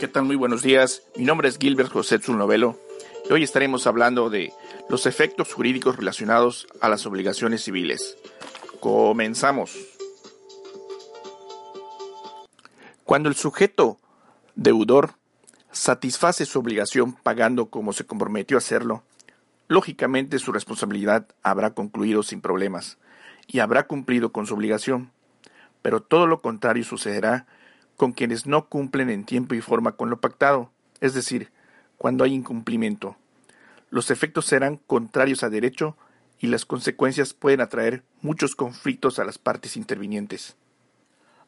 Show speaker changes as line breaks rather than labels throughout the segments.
¿Qué tal? Muy buenos días. Mi nombre es Gilbert José Zulnovelo y hoy estaremos hablando de los efectos jurídicos relacionados a las obligaciones civiles. Comenzamos. Cuando el sujeto deudor satisface su obligación pagando como se comprometió a hacerlo, lógicamente su responsabilidad habrá concluido sin problemas y habrá cumplido con su obligación. Pero todo lo contrario sucederá con quienes no cumplen en tiempo y forma con lo pactado, es decir, cuando hay incumplimiento. Los efectos serán contrarios a derecho y las consecuencias pueden atraer muchos conflictos a las partes intervinientes.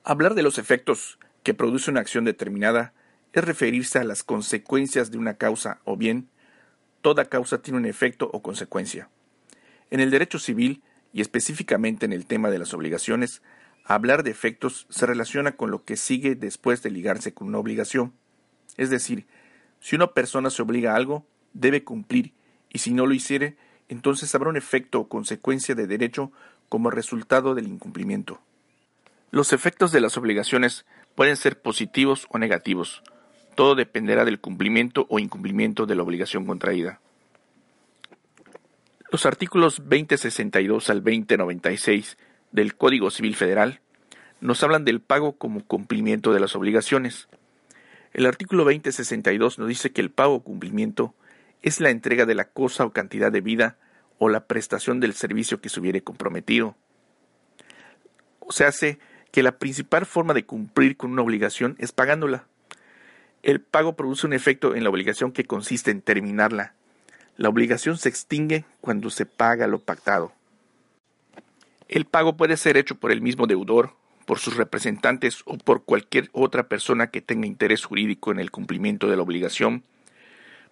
Hablar de los efectos que produce una acción determinada es referirse a las consecuencias de una causa o bien toda causa tiene un efecto o consecuencia. En el derecho civil, y específicamente en el tema de las obligaciones, hablar de efectos se relaciona con lo que sigue después de ligarse con una obligación. Es decir, si una persona se obliga a algo, debe cumplir, y si no lo hiciere, entonces habrá un efecto o consecuencia de derecho como resultado del incumplimiento. Los efectos de las obligaciones pueden ser positivos o negativos. Todo dependerá del cumplimiento o incumplimiento de la obligación contraída. Los artículos 2062 al 2096 del Código Civil Federal nos hablan del pago como cumplimiento de las obligaciones. El artículo 2062 nos dice que el pago o cumplimiento es la entrega de la cosa o cantidad de vida o la prestación del servicio que se hubiere comprometido. O sea, hace que la principal forma de cumplir con una obligación es pagándola. El pago produce un efecto en la obligación que consiste en terminarla. La obligación se extingue cuando se paga lo pactado. El pago puede ser hecho por el mismo deudor, por sus representantes o por cualquier otra persona que tenga interés jurídico en el cumplimiento de la obligación.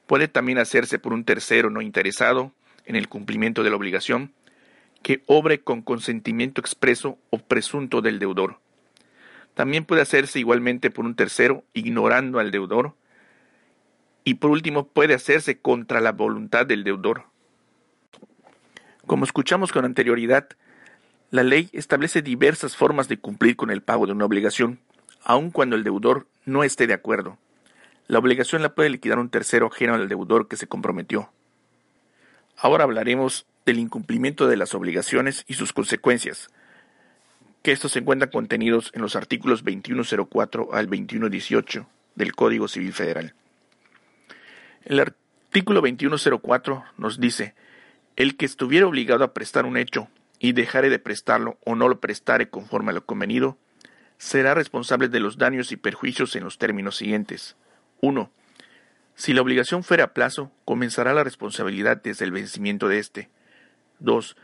Puede también hacerse por un tercero no interesado en el cumplimiento de la obligación que obre con consentimiento expreso o presunto del deudor. También puede hacerse igualmente por un tercero ignorando al deudor. Y por último puede hacerse contra la voluntad del deudor. Como escuchamos con anterioridad, la ley establece diversas formas de cumplir con el pago de una obligación, aun cuando el deudor no esté de acuerdo. La obligación la puede liquidar un tercero ajeno al deudor que se comprometió. Ahora hablaremos del incumplimiento de las obligaciones y sus consecuencias, que estos se encuentran contenidos en los artículos 2104 al 2118 del Código Civil Federal. El artículo 2104 nos dice, el que estuviera obligado a prestar un hecho y dejare de prestarlo o no lo prestare conforme a lo convenido, será responsable de los daños y perjuicios en los términos siguientes. 1. Si la obligación fuera a plazo, comenzará la responsabilidad desde el vencimiento de éste. 2.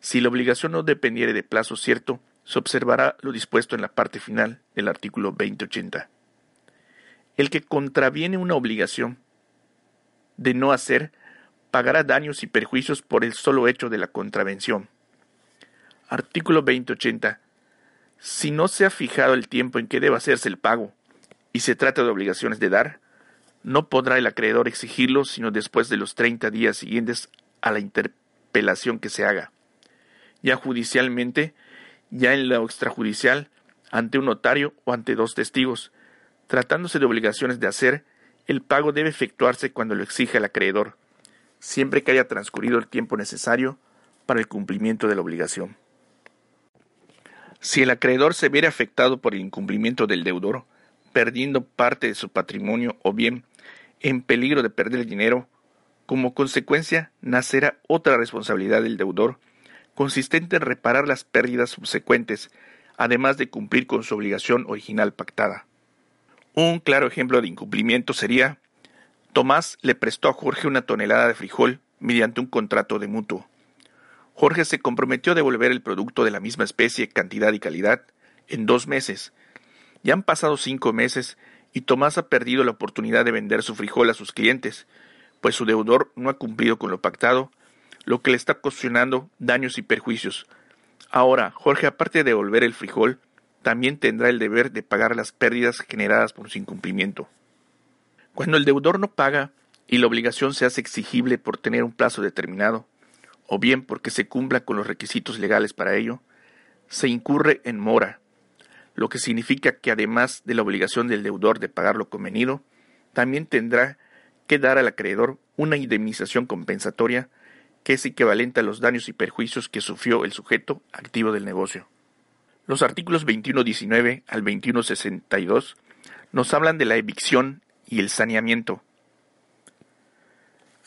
Si la obligación no dependiere de plazo cierto, se observará lo dispuesto en la parte final del artículo 2080. El que contraviene una obligación de no hacer pagará daños y perjuicios por el solo hecho de la contravención. Artículo 2080. Si no se ha fijado el tiempo en que debe hacerse el pago y se trata de obligaciones de dar, no podrá el acreedor exigirlo sino después de los 30 días siguientes a la interpretación apelación que se haga, ya judicialmente, ya en lo extrajudicial, ante un notario o ante dos testigos. Tratándose de obligaciones de hacer, el pago debe efectuarse cuando lo exija el acreedor, siempre que haya transcurrido el tiempo necesario para el cumplimiento de la obligación. Si el acreedor se viera afectado por el incumplimiento del deudor, perdiendo parte de su patrimonio o bien en peligro de perder el dinero, como consecuencia, nacerá otra responsabilidad del deudor, consistente en reparar las pérdidas subsecuentes, además de cumplir con su obligación original pactada. Un claro ejemplo de incumplimiento sería Tomás le prestó a Jorge una tonelada de frijol mediante un contrato de mutuo. Jorge se comprometió a devolver el producto de la misma especie, cantidad y calidad en dos meses, Ya han pasado cinco meses y Tomás ha perdido la oportunidad de vender su frijol a sus clientes, pues su deudor no ha cumplido con lo pactado, lo que le está ocasionando daños y perjuicios. Ahora, Jorge, aparte de devolver el frijol, también tendrá el deber de pagar las pérdidas generadas por su incumplimiento. Cuando el deudor no paga y la obligación se hace exigible por tener un plazo determinado, o bien porque se cumpla con los requisitos legales para ello, se incurre en mora, lo que significa que además de la obligación del deudor de pagar lo convenido, también tendrá que dar al acreedor una indemnización compensatoria que es equivalente a los daños y perjuicios que sufrió el sujeto activo del negocio. Los artículos 21.19 al 21.62 nos hablan de la evicción y el saneamiento.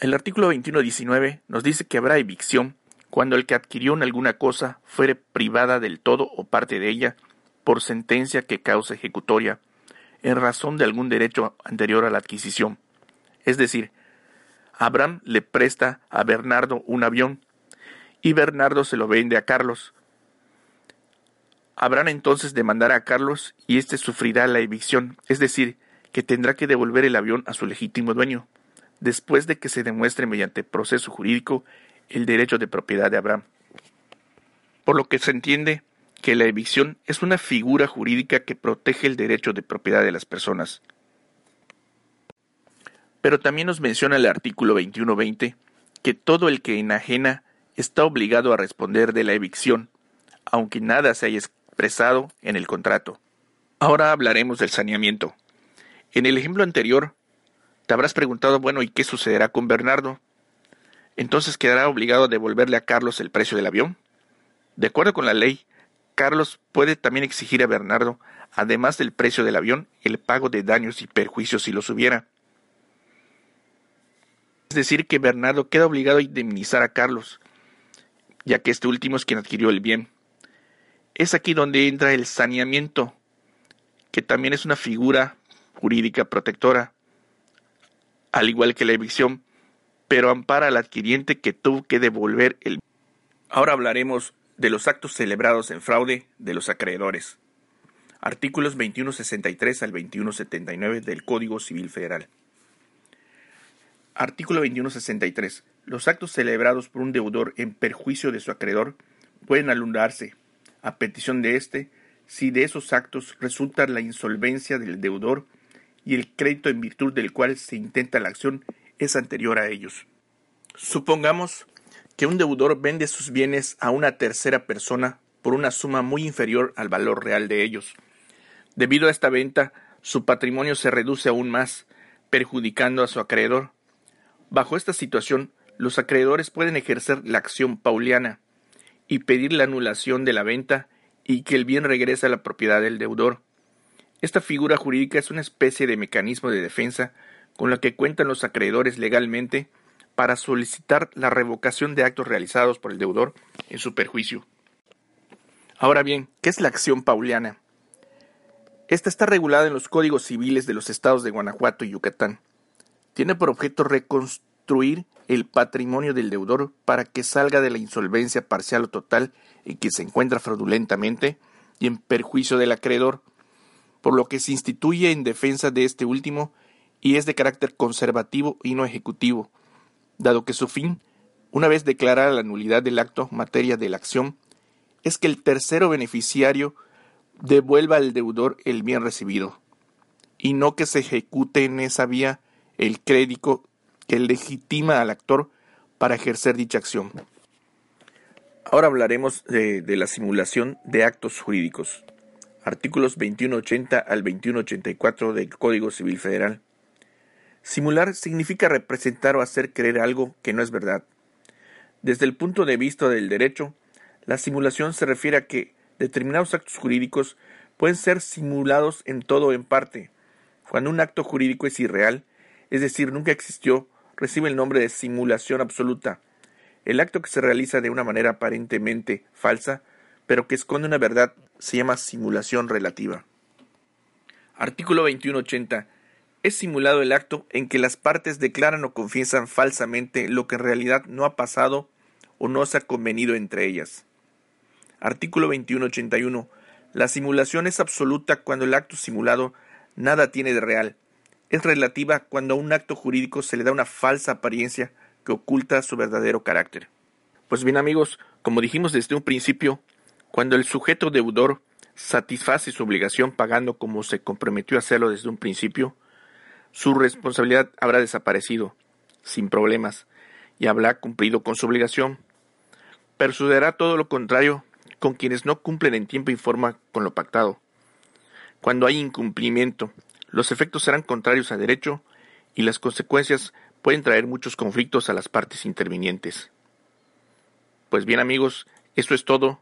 El artículo 21.19 nos dice que habrá evicción cuando el que adquirió alguna cosa fuere privada del todo o parte de ella por sentencia que causa ejecutoria en razón de algún derecho anterior a la adquisición. Es decir, Abraham le presta a Bernardo un avión y Bernardo se lo vende a Carlos. Abraham entonces demandará a Carlos y éste sufrirá la evicción, es decir, que tendrá que devolver el avión a su legítimo dueño, después de que se demuestre mediante proceso jurídico el derecho de propiedad de Abraham. Por lo que se entiende que la evicción es una figura jurídica que protege el derecho de propiedad de las personas. Pero también nos menciona el artículo 2120 que todo el que enajena está obligado a responder de la evicción, aunque nada se haya expresado en el contrato. Ahora hablaremos del saneamiento. En el ejemplo anterior, te habrás preguntado, bueno, ¿y qué sucederá con Bernardo? Entonces quedará obligado a devolverle a Carlos el precio del avión. De acuerdo con la ley, Carlos puede también exigir a Bernardo, además del precio del avión, el pago de daños y perjuicios si los hubiera. Es decir, que Bernardo queda obligado a indemnizar a Carlos, ya que este último es quien adquirió el bien. Es aquí donde entra el saneamiento, que también es una figura jurídica protectora, al igual que la evicción, pero ampara al adquiriente que tuvo que devolver el. Ahora hablaremos de los actos celebrados en fraude de los acreedores. Artículos 2163 al 2179 del Código Civil Federal. Artículo 2163. Los actos celebrados por un deudor en perjuicio de su acreedor pueden alundarse, a petición de éste, si de esos actos resulta la insolvencia del deudor y el crédito en virtud del cual se intenta la acción es anterior a ellos. Supongamos que un deudor vende sus bienes a una tercera persona por una suma muy inferior al valor real de ellos. Debido a esta venta, su patrimonio se reduce aún más, perjudicando a su acreedor. Bajo esta situación, los acreedores pueden ejercer la acción pauliana y pedir la anulación de la venta y que el bien regrese a la propiedad del deudor. Esta figura jurídica es una especie de mecanismo de defensa con la que cuentan los acreedores legalmente para solicitar la revocación de actos realizados por el deudor en su perjuicio. Ahora bien, ¿qué es la acción pauliana? Esta está regulada en los códigos civiles de los estados de Guanajuato y Yucatán. Tiene por objeto reconstruir el patrimonio del deudor para que salga de la insolvencia parcial o total en que se encuentra fraudulentamente y en perjuicio del acreedor, por lo que se instituye en defensa de este último y es de carácter conservativo y no ejecutivo, dado que su fin, una vez declarada la nulidad del acto materia de la acción, es que el tercero beneficiario devuelva al deudor el bien recibido, y no que se ejecute en esa vía el crédito que legitima al actor para ejercer dicha acción. Ahora hablaremos de, de, la simulación de actos jurídicos. Artículos 2180 al 2184 del Código Civil Federal. Simular significa representar o hacer creer algo que no es verdad. Desde el punto de vista del derecho, la simulación se refiere a que determinados actos jurídicos pueden ser simulados en todo o en parte. Cuando un acto jurídico es irreal, es decir, nunca existió, recibe el nombre de simulación absoluta. El acto que se realiza de una manera aparentemente falsa, pero que esconde una verdad, se llama simulación relativa. Artículo 2180 es simulado el acto en que las partes declaran o confiesan falsamente lo que en realidad no ha pasado o no se ha convenido entre ellas. Artículo 2181. La simulación es absoluta cuando el acto simulado nada tiene de real. Es relativa cuando a un acto jurídico se le da una falsa apariencia que oculta su verdadero carácter. Pues bien amigos, como dijimos desde un principio, cuando el sujeto deudor satisface su obligación pagando como se comprometió a hacerlo desde un principio, su responsabilidad habrá desaparecido, sin problemas, y habrá cumplido con su obligación. Pero sucederá todo lo contrario con quienes no cumplen en tiempo y forma con lo pactado. Cuando hay incumplimiento, los efectos serán contrarios a derecho y las consecuencias pueden traer muchos conflictos a las partes intervinientes. Pues bien amigos, esto es todo.